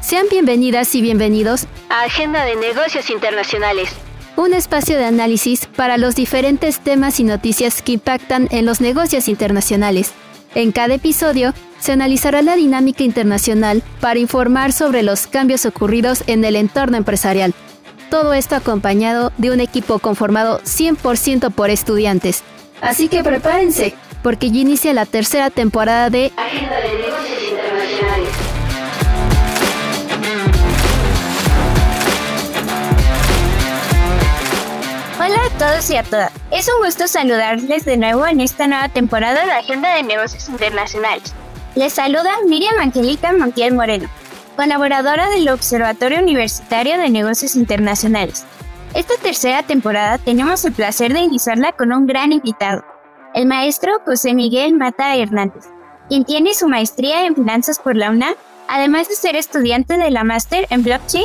Sean bienvenidas y bienvenidos a Agenda de Negocios Internacionales, un espacio de análisis para los diferentes temas y noticias que impactan en los negocios internacionales. En cada episodio se analizará la dinámica internacional para informar sobre los cambios ocurridos en el entorno empresarial. Todo esto acompañado de un equipo conformado 100% por estudiantes. Así que prepárense, porque ya inicia la tercera temporada de Agenda de todos y a todas. Es un gusto saludarles de nuevo en esta nueva temporada de Agenda de Negocios Internacionales. Les saluda Miriam Angelica Montiel Moreno, colaboradora del Observatorio Universitario de Negocios Internacionales. Esta tercera temporada tenemos el placer de iniciarla con un gran invitado, el maestro José Miguel Mata Hernández, quien tiene su maestría en finanzas por la UNAM, además de ser estudiante de la máster en blockchain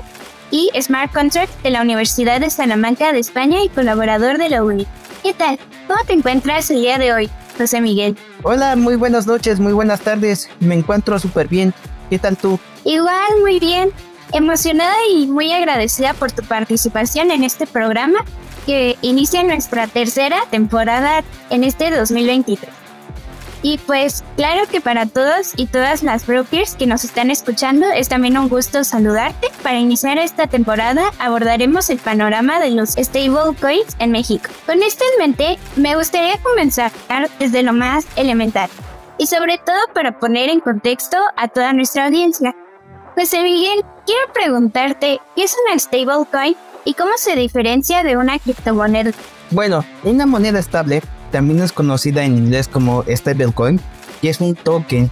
y Smart Contract de la Universidad de Salamanca de España y colaborador de la UNI. ¿Qué tal? ¿Cómo te encuentras el día de hoy, José Miguel? Hola, muy buenas noches, muy buenas tardes. Me encuentro súper bien. ¿Qué tal tú? Igual, muy bien. Emocionada y muy agradecida por tu participación en este programa que inicia nuestra tercera temporada en este 2023. Y pues claro que para todos y todas las brokers que nos están escuchando es también un gusto saludarte. Para iniciar esta temporada abordaremos el panorama de los stablecoins en México. Con esto en mente, me gustaría comenzar desde lo más elemental y sobre todo para poner en contexto a toda nuestra audiencia. José Miguel, quiero preguntarte, ¿qué es una stablecoin y cómo se diferencia de una criptomoneda? Bueno, una moneda estable también es conocida en inglés como stablecoin, y es un token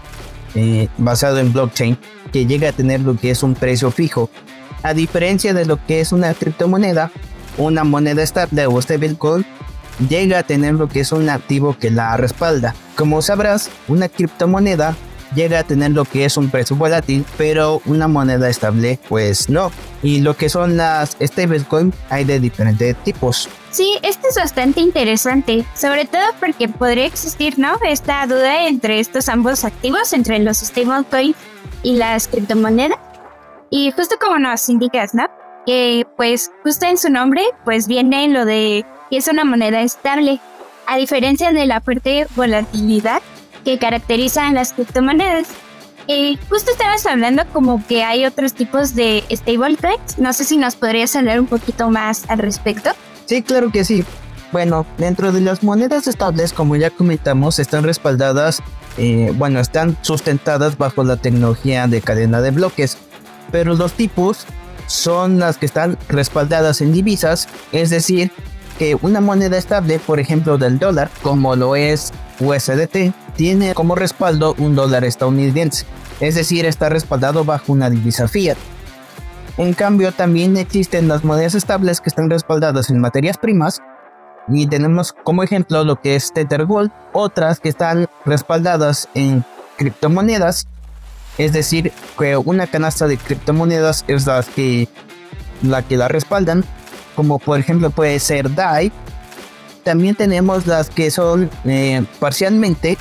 eh, basado en blockchain que llega a tener lo que es un precio fijo. A diferencia de lo que es una criptomoneda, una moneda estable o stablecoin llega a tener lo que es un activo que la respalda. Como sabrás, una criptomoneda llega a tener lo que es un precio volátil, pero una moneda estable pues no. Y lo que son las stablecoin hay de diferentes tipos. Sí, esto es bastante interesante, sobre todo porque podría existir, ¿no? Esta duda entre estos ambos activos, entre los stablecoins y las criptomonedas. Y justo como nos indicas, ¿no? Que pues justo en su nombre pues viene lo de que es una moneda estable, a diferencia de la fuerte volatilidad que caracterizan las criptomonedas. Y justo estabas hablando como que hay otros tipos de stablecoins. No sé si nos podrías hablar un poquito más al respecto. Sí, claro que sí. Bueno, dentro de las monedas estables, como ya comentamos, están respaldadas, eh, bueno, están sustentadas bajo la tecnología de cadena de bloques. Pero los tipos son las que están respaldadas en divisas, es decir, que una moneda estable, por ejemplo del dólar, como lo es USDT, tiene como respaldo un dólar estadounidense, es decir, está respaldado bajo una divisa fiat. En cambio, también existen las monedas estables que están respaldadas en materias primas, y tenemos como ejemplo lo que es Tether Gold, otras que están respaldadas en criptomonedas, es decir, que una canasta de criptomonedas es la que la, que la respaldan, como por ejemplo puede ser DAI. También tenemos las que son eh, parcialmente,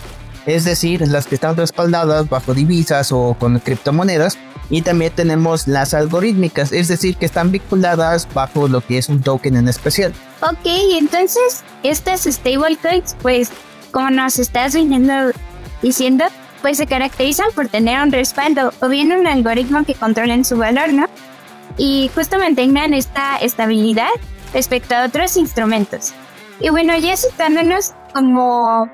es decir, las que están respaldadas bajo divisas o con criptomonedas. Y también tenemos las algorítmicas, es decir, que están vinculadas bajo lo que es un token en especial. Ok, entonces estas stablecoins, pues como nos estás viniendo diciendo, pues se caracterizan por tener un respaldo o bien un algoritmo que controlen su valor, ¿no? y justo mantengan esta estabilidad respecto a otros instrumentos. Y bueno, ya situándonos como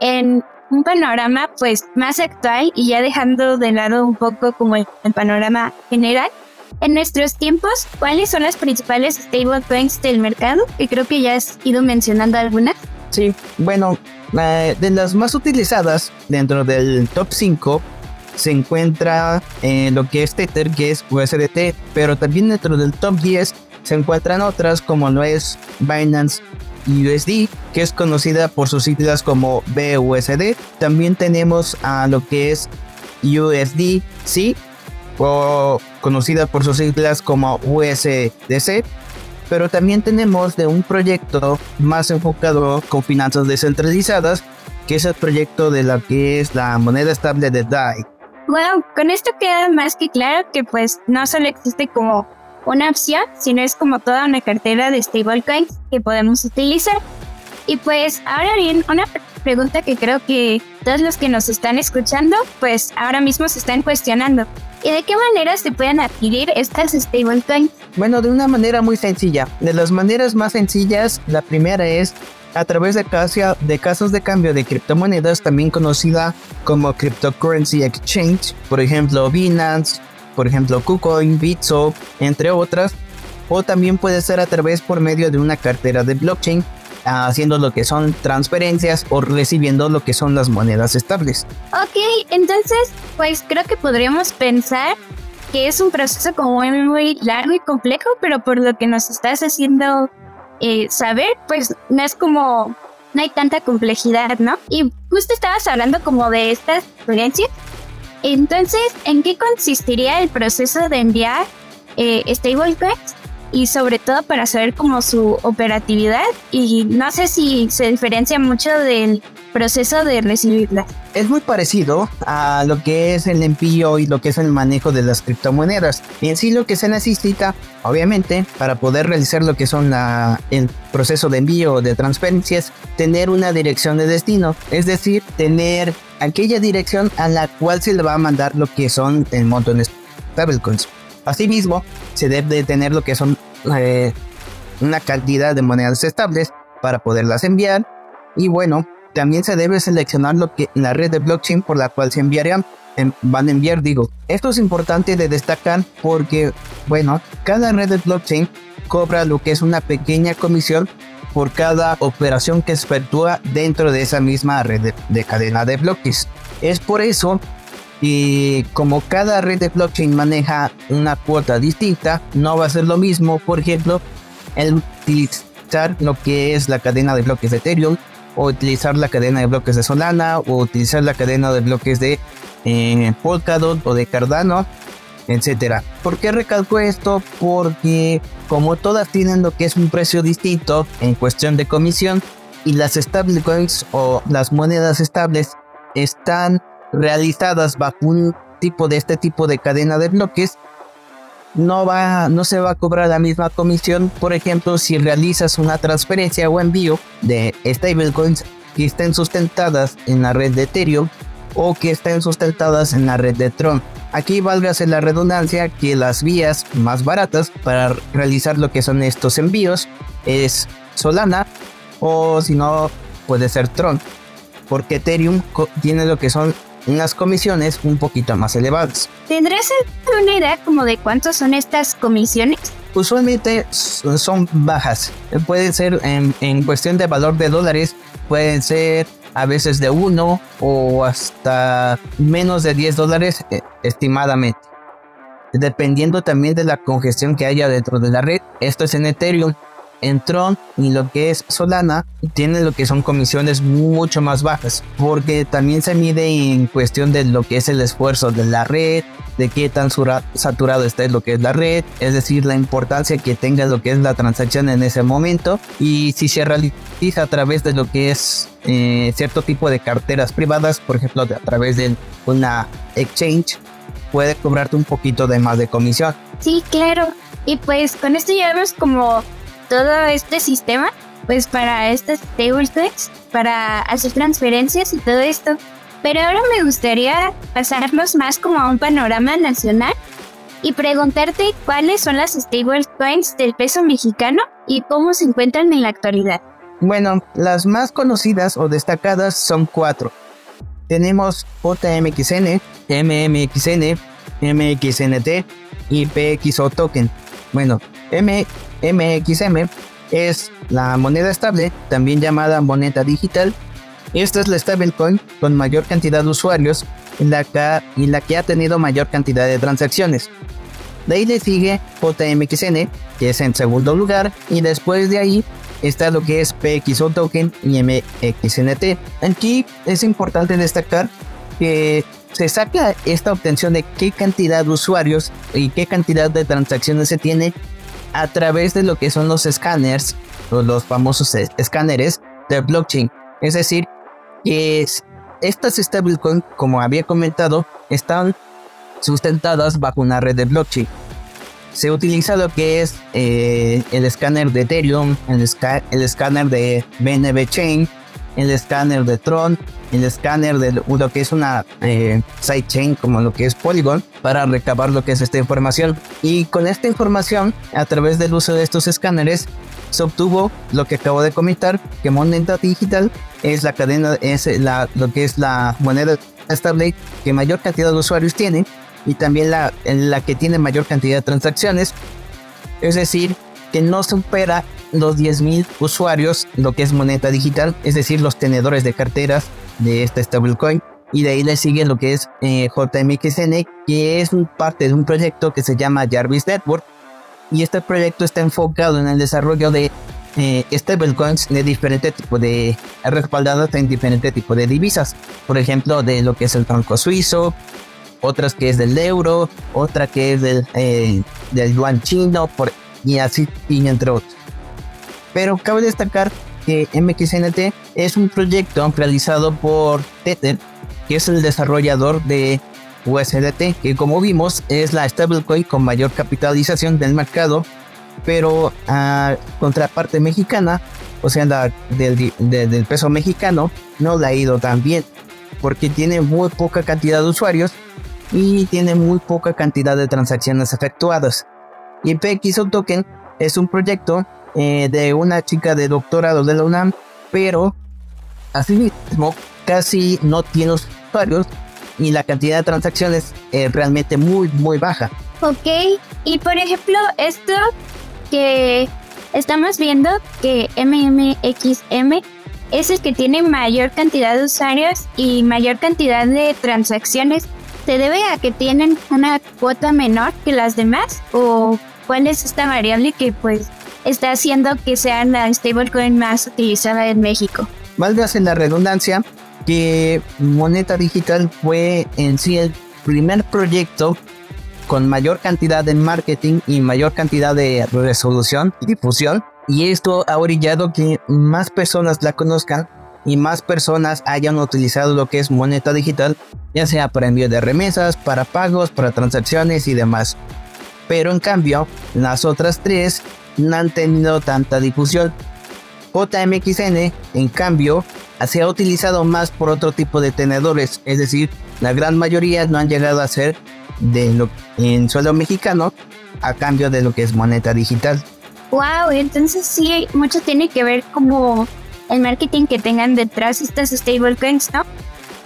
en un panorama pues más actual y ya dejando de lado un poco como el, panorama general, en nuestros tiempos, ¿cuáles son las principales stablecoins del mercado? Que creo que ya has ido mencionando algunas. Sí, bueno, eh, de las más utilizadas dentro del top 5 se encuentra en lo que es Tether, que es USDT, pero también dentro del top 10 se encuentran otras como lo es Binance USD, que es conocida por sus siglas como BUSD. También tenemos a lo que es USDC, o conocida por sus siglas como USDC. Pero también tenemos de un proyecto más enfocado con finanzas descentralizadas, que es el proyecto de la que es la moneda estable de DAI. Wow, con esto queda más que claro que pues no solo existe como una opción, sino es como toda una cartera de stablecoins que podemos utilizar. Y pues ahora bien, una pregunta que creo que todos los que nos están escuchando, pues ahora mismo se están cuestionando. ¿Y de qué manera se pueden adquirir estas stablecoins? Bueno, de una manera muy sencilla. De las maneras más sencillas, la primera es a través de, de casos de cambio de criptomonedas, también conocida como Cryptocurrency Exchange, por ejemplo Binance, por ejemplo KuCoin, Bitso, entre otras, o también puede ser a través por medio de una cartera de blockchain, haciendo lo que son transferencias o recibiendo lo que son las monedas estables. Ok, entonces, pues creo que podríamos pensar que es un proceso como muy, largo y complejo, pero por lo que nos estás haciendo eh, saber, pues no es como, no hay tanta complejidad, ¿no? Y justo estabas hablando como de estas experiencias. Entonces, ¿en qué consistiría el proceso de enviar eh, stablecoins? Y sobre todo para saber cómo su operatividad y no sé si se diferencia mucho del proceso de recibirla. Es muy parecido a lo que es el envío y lo que es el manejo de las criptomonedas. Y en sí lo que se necesita, obviamente, para poder realizar lo que son la, el proceso de envío o de transferencias, tener una dirección de destino. Es decir, tener aquella dirección a la cual se le va a mandar lo que son el monto en stablecoins. Asimismo, se debe tener lo que son eh, una cantidad de monedas estables para poderlas enviar. Y bueno, también se debe seleccionar lo que la red de blockchain por la cual se enviarían van a enviar, digo. Esto es importante de destacar porque, bueno, cada red de blockchain cobra lo que es una pequeña comisión por cada operación que se efectúa dentro de esa misma red de, cadena de bloques. Es por eso que como cada red de blockchain maneja una cuota distinta, no va a ser lo mismo, por ejemplo, el utilizar lo que es la cadena de bloques de Ethereum o utilizar la cadena de bloques de Solana o utilizar la cadena de bloques de eh, Polkadot o de Cardano, etcétera. ¿Por qué recalco esto? Porque como todas tienen lo que es un precio distinto en cuestión de comisión y las stablecoins o las monedas estables están realizadas bajo un tipo de este tipo de cadena de bloques, no va, no se va a cobrar la misma comisión. Por ejemplo, si realizas una transferencia o envío de stablecoins que estén sustentadas en la red de Ethereum o que estén sustentadas en la red de Tron. Aquí válgase la redundancia que las vías más baratas para realizar lo que son estos envíos es Solana o si no puede ser Tron porque Ethereum tiene lo que son unas comisiones un poquito más elevadas. ¿Tendrás una idea como de cuántas son estas comisiones? Usualmente son bajas. Pueden ser en, cuestión de valor de dólares, pueden ser a veces de 1 o hasta menos de 10 dólares eh, estimadamente. Dependiendo también de la congestión que haya dentro de la red. Esto es en Ethereum en Tron y lo que es Solana tiene lo que son comisiones mucho más bajas porque también se mide en cuestión de lo que es el esfuerzo de la red de qué tan saturado está lo que es la red es decir la importancia que tenga lo que es la transacción en ese momento y si se realiza a través de lo que es eh, cierto tipo de carteras privadas por ejemplo a través de una exchange puede cobrarte un poquito de más de comisión sí claro y pues con esto ya vemos como todo este sistema, pues para estas stablecoins, para hacer transferencias y todo esto. Pero ahora me gustaría pasarnos más como a un panorama nacional y preguntarte cuáles son las stablecoins del peso mexicano y cómo se encuentran en la actualidad. Bueno, las más conocidas o destacadas son cuatro. Tenemos JMXN, MMXN, MXNT y PXO token. Bueno, MXM es la moneda estable, también llamada moneda digital. Esta es la stablecoin con mayor cantidad de usuarios y la, que, y la que ha tenido mayor cantidad de transacciones. De ahí le sigue JMXN, que es en segundo lugar, y después de ahí está lo que es PXO token y MXNT. Aquí es importante destacar que se saca esta obtención de qué cantidad de usuarios y qué cantidad de transacciones se tiene a través de lo que son los escáneres, o los famosos escáneres de blockchain. Es decir, que estas stablecoins, como había comentado, están sustentadas bajo una red de blockchain. Se utiliza lo que es eh, el escáner de Ethereum, el, el escáner de BNB Chain, el escáner de Tron, el escáner de lo que es una eh, sidechain como lo que es Polygon para recabar lo que es esta información. Y con esta información, a través del uso de estos escáneres, se obtuvo lo que acabo de comentar, que moneda digital es la cadena, es la, lo que es la moneda estable que mayor cantidad de usuarios tiene y también la, la que tiene mayor cantidad de transacciones. Es decir, que no supera los 10.000 usuarios lo que es moneda digital, es decir, los tenedores de carteras de esta stablecoin. Y de ahí le sigue lo que es eh, JMXN, que es parte de un proyecto que se llama Jarvis Network. Y este proyecto está enfocado en el desarrollo de eh, stablecoins de diferente tipo de respaldadas en diferente tipo de divisas. Por ejemplo, de lo que es el franco suizo, otras que es del euro, otra que es del, eh, del yuan chino, y así, y entre otros. Pero cabe destacar que MXNT es un proyecto realizado por Tether, que es el desarrollador de USDT, que como vimos es la stablecoin con mayor capitalización del mercado, pero a contraparte mexicana, o sea, la del, del peso mexicano, no le ha ido tan bien, porque tiene muy poca cantidad de usuarios y tiene muy poca cantidad de transacciones efectuadas. Y PX Token es un proyecto eh, de una chica de doctorado de la UNAM, pero asimismo casi no tiene usuarios y la cantidad de transacciones es realmente muy, muy baja. Ok, y por ejemplo, esto que estamos viendo que MMXM es el que tiene mayor cantidad de usuarios y mayor cantidad de transacciones ¿Se debe a que tienen una cuota menor que las demás? ¿O cuál es esta variable que pues está haciendo que sea la stablecoin más utilizada en México? Valgas en la redundancia que Moneta Digital fue en sí el primer proyecto con mayor cantidad de marketing y mayor cantidad de resolución y difusión. Y esto ha orillado que más personas la conozcan y más personas hayan utilizado lo que es moneda digital, ya sea para envío de remesas, para pagos, para transacciones y demás. Pero en cambio, las otras tres no han tenido tanta difusión. JMXN, en cambio, se ha utilizado más por otro tipo de tenedores, es decir, la gran mayoría no han llegado a ser de lo, en suelo mexicano a cambio de lo que es moneda digital. Wow, entonces sí, mucho tiene que ver como el marketing que tengan detrás estas stablecoins, ¿no?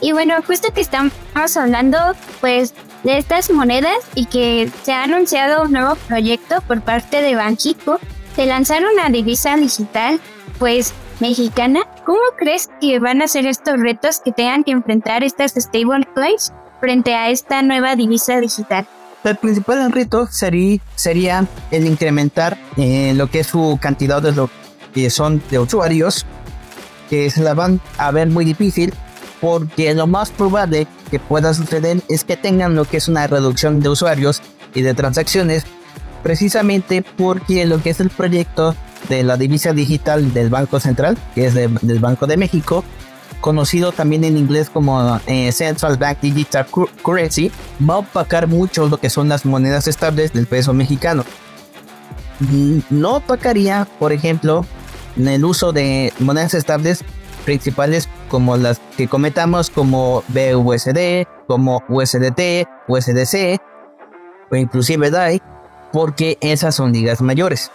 Y bueno, justo que estamos hablando pues de estas monedas y que se ha anunciado un nuevo proyecto por parte de Banxico de lanzar una divisa digital pues mexicana. ¿Cómo crees que van a ser estos retos que tengan que enfrentar estas stablecoins frente a esta nueva divisa digital? El principal reto sería, sería el incrementar eh, lo que es su cantidad de lo que son de usuarios que se la van a ver muy difícil porque lo más probable que pueda suceder es que tengan lo que es una reducción de usuarios y de transacciones precisamente porque lo que es el proyecto de la divisa digital del Banco Central, que es del Banco de México, conocido también en inglés como eh, Central Bank Digital Currency, va a opacar mucho lo que son las monedas estables del peso mexicano. No opacaría, por ejemplo, en el uso de monedas estables principales como las que cometamos como BUSD, como USDT, USDC o inclusive DAI, porque esas son ligas mayores.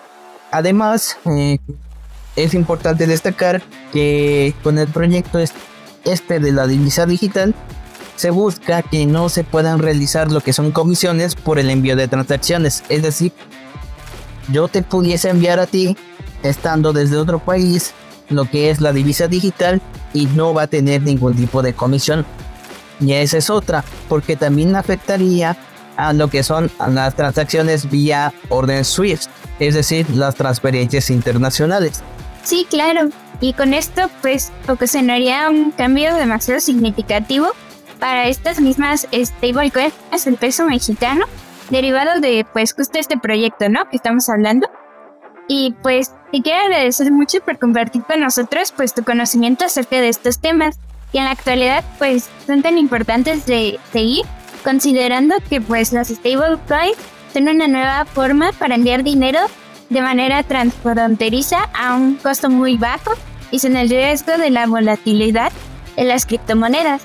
Además, eh, es importante destacar que con el proyecto este de la divisa digital se busca que no se puedan realizar lo que son comisiones por el envío de transacciones. Es decir, yo te pudiese enviar a ti estando desde otro país lo que es la divisa digital y no va a tener ningún tipo de comisión. Y esa es otra, porque también afectaría a lo que son las transacciones vía orden SWIFT, es decir, las transferencias internacionales. Sí, claro. Y con esto, pues, ocasionaría un cambio demasiado significativo para estas mismas stablecoins, el peso mexicano, derivado de, pues, justo este proyecto, ¿no? Que estamos hablando. Y pues te quiero agradecer mucho por compartir con nosotros pues tu conocimiento acerca de estos temas. que en la actualidad pues son tan importantes de seguir, considerando que pues las stablecoins son una nueva forma para enviar dinero de manera transfronteriza a un costo muy bajo y sin el riesgo de la volatilidad de las criptomonedas.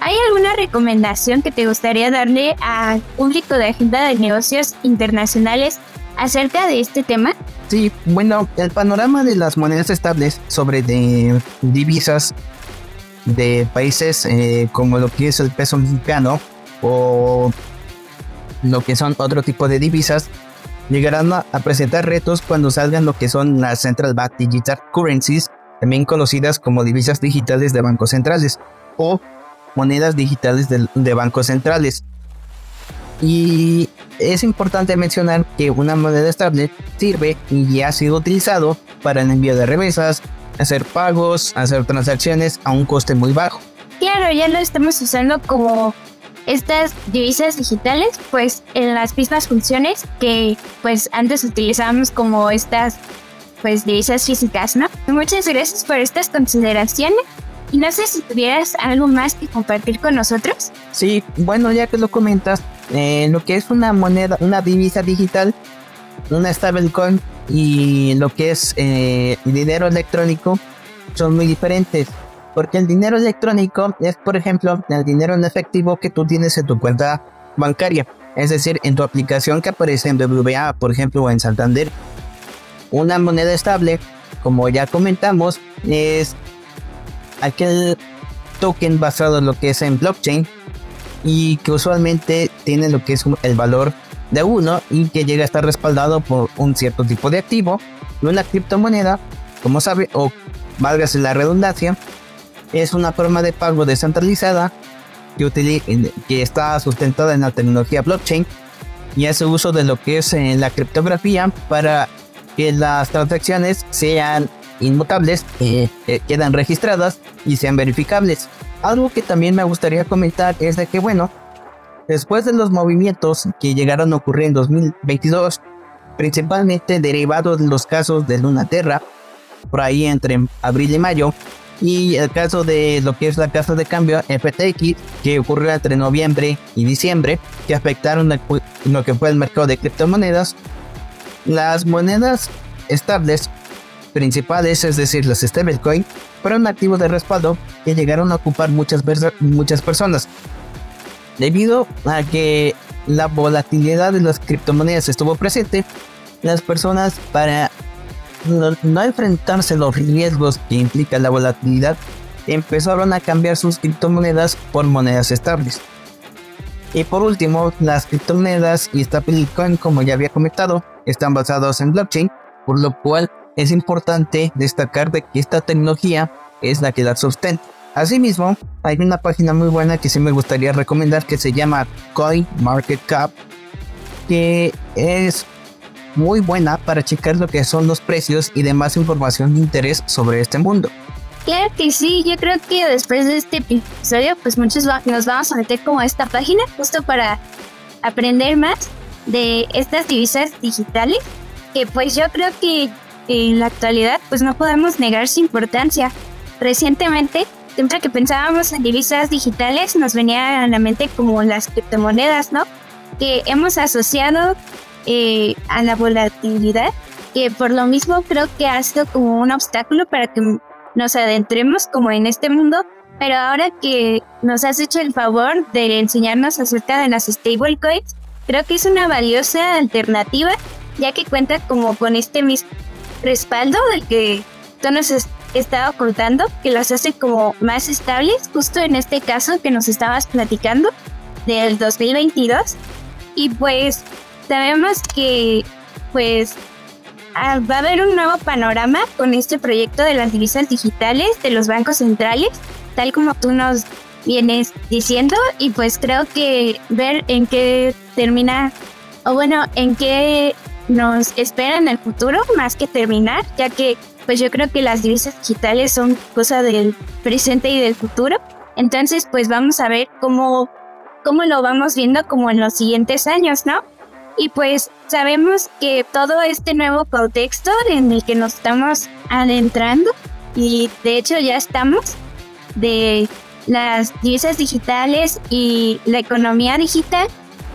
¿Hay alguna recomendación que te gustaría darle al público de agenda de negocios internacionales acerca de este tema? Sí, bueno, el panorama de las monedas estables sobre de divisas de países eh, como lo que es el peso mexicano o lo que son otro tipo de divisas llegarán a, presentar retos cuando salgan lo que son las Central Bank Digital Currencies, también conocidas como divisas digitales de bancos centrales o monedas digitales de, de bancos centrales. Y es importante mencionar que una moneda estable sirve y ha sido utilizado para el envío de remesas, hacer pagos, hacer transacciones a un coste muy bajo. Claro, ya lo estamos usando como estas divisas digitales, pues en las mismas funciones que pues antes utilizábamos como estas pues divisas físicas, ¿no? Muchas gracias por estas consideraciones. Y no sé si tuvieras algo más que compartir con nosotros. Sí, bueno, ya que lo comentas, eh, lo que es una moneda, una divisa digital, una stablecoin y lo que es eh, dinero electrónico son muy diferentes. Porque el dinero electrónico es, por ejemplo, el dinero en efectivo que tú tienes en tu cuenta bancaria. Es decir, en tu aplicación que aparece en BBVA, por ejemplo, o en Santander. Una moneda estable, como ya comentamos, es aquel token basado en lo que es en blockchain y que usualmente tiene lo que es el valor de uno y que llega a estar respaldado por un cierto tipo de activo una criptomoneda, como sabe, o válgase la redundancia, es una forma de pago descentralizada que, que está sustentada en la tecnología blockchain y hace uso de lo que es eh, la criptografía para que las transacciones sean inmutables, eh, eh, quedan registradas y sean verificables. Algo que también me gustaría comentar es de que, bueno, después de los movimientos que llegaron a ocurrir en 2022, principalmente derivados de los casos de Luna Terra, por ahí entre abril y mayo, y el caso de lo que es la casa de cambio FTX, que ocurrió entre noviembre y diciembre, que afectaron lo que fue el mercado de criptomonedas, las monedas estables principales, es decir, las stablecoin, fueron activos de respaldo que llegaron a ocupar muchas, muchas personas. Debido a que la volatilidad de las criptomonedas estuvo presente, las personas para no, enfrentarse a los riesgos que implica la volatilidad, empezaron a cambiar sus criptomonedas por monedas estables. Y por último, las criptomonedas y stablecoin, como ya había comentado, están basados en blockchain, por lo cual es importante destacar de que esta tecnología es la que la sustenta. Asimismo, hay una página muy buena que sí me gustaría recomendar que se llama CoinMarketCap, que es muy buena para checar lo que son los precios y demás información de interés sobre este mundo. Claro que sí, yo creo que después de este episodio, pues muchos nos vamos a meter como a esta página justo para aprender más de estas divisas digitales, que pues yo creo que en la actualidad pues no podemos negar su importancia. Recientemente, siempre que pensábamos en divisas digitales, nos venía a la mente como las criptomonedas, ¿no? Que hemos asociado eh, a la volatilidad, que por lo mismo creo que ha sido como un obstáculo para que nos adentremos como en este mundo, pero ahora que nos has hecho el favor de enseñarnos acerca de las stablecoins, creo que es una valiosa alternativa, ya que cuenta como con este mismo respaldo del que tú nos has estado contando, que las hace como más estables, justo en este caso que nos estabas platicando del 2022. Y pues sabemos que pues ah, va a haber un nuevo panorama con este proyecto de las divisas digitales de los bancos centrales, tal como tú nos vienes diciendo, y pues creo que ver en qué termina, o bueno, en qué nos espera en el futuro más que terminar, ya que pues yo creo que las divisas digitales son cosa del presente y del futuro. Entonces pues vamos a ver cómo, cómo lo vamos viendo como en los siguientes años, ¿no? Y pues sabemos que todo este nuevo contexto en el que nos estamos adentrando, y de hecho ya estamos, de las divisas digitales y la economía digital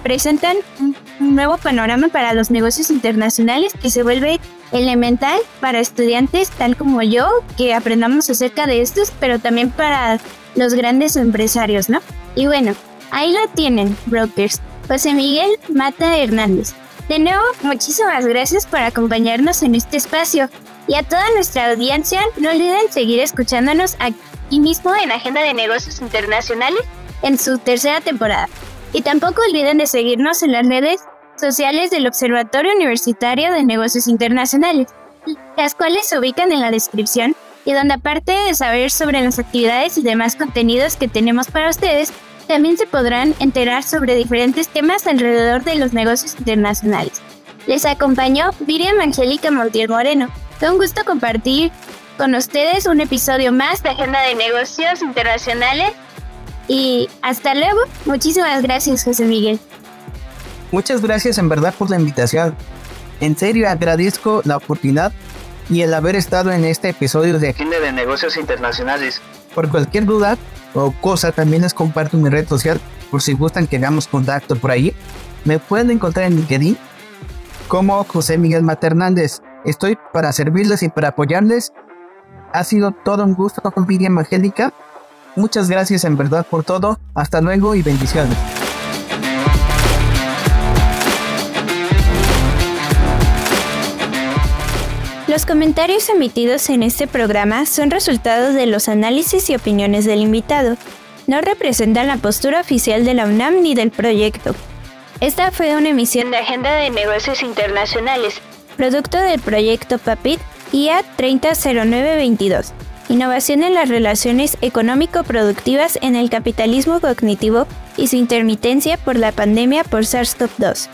presentan un nuevo panorama para los negocios internacionales que se vuelve elemental para estudiantes tal como yo, que aprendamos acerca de estos, pero también para los grandes empresarios, ¿no? Y bueno, ahí lo tienen, brokers. José Miguel Mata Hernández. De nuevo, muchísimas gracias por acompañarnos en este espacio. Y a toda nuestra audiencia, no olviden seguir escuchándonos aquí mismo en Agenda de Negocios Internacionales en su tercera temporada. Y tampoco olviden de seguirnos en las redes sociales del Observatorio Universitario de Negocios Internacionales, las cuales se ubican en la descripción y donde aparte de saber sobre las actividades y demás contenidos que tenemos para ustedes, también se podrán enterar sobre diferentes temas alrededor de los negocios internacionales. Les acompañó Miriam Angélica Montiel Moreno. Fue un gusto compartir con ustedes un episodio más de Agenda de Negocios Internacionales. Y hasta luego. Muchísimas gracias, José Miguel. Muchas gracias en verdad por la invitación. En serio agradezco la oportunidad y el haber estado en este episodio de Agenda de Negocios Internacionales. Por cualquier duda o cosa, también les comparto mi red social por si gustan que hagamos contacto por ahí. Me pueden encontrar en LinkedIn como José Miguel Maternández. Estoy para servirles y para apoyarles. Ha sido todo un gusto con Miriam. Muchas gracias en verdad por todo. Hasta luego y bendiciones. Los comentarios emitidos en este programa son resultados de los análisis y opiniones del invitado. No representan la postura oficial de la UNAM ni del proyecto. Esta fue una emisión de Agenda de Negocios Internacionales, producto del proyecto PAPIT IA 300922. Innovación en las relaciones económico-productivas en el capitalismo cognitivo y su intermitencia por la pandemia por SARS-CoV-2.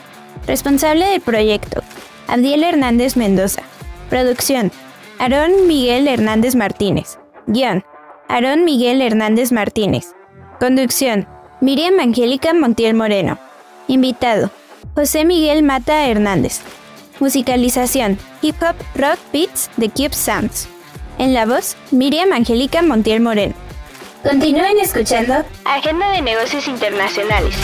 Responsable del proyecto, Abdiel Hernández Mendoza. Producción. Aarón Miguel Hernández Martínez. Guión. Aarón Miguel Hernández Martínez. Conducción. Miriam Angélica Montiel Moreno. Invitado. José Miguel Mata Hernández. Musicalización. Hip Hop Rock Beats de Cube Sounds. En la voz, Miriam Angélica Montiel Moreno. Continúen escuchando Agenda de Negocios Internacionales.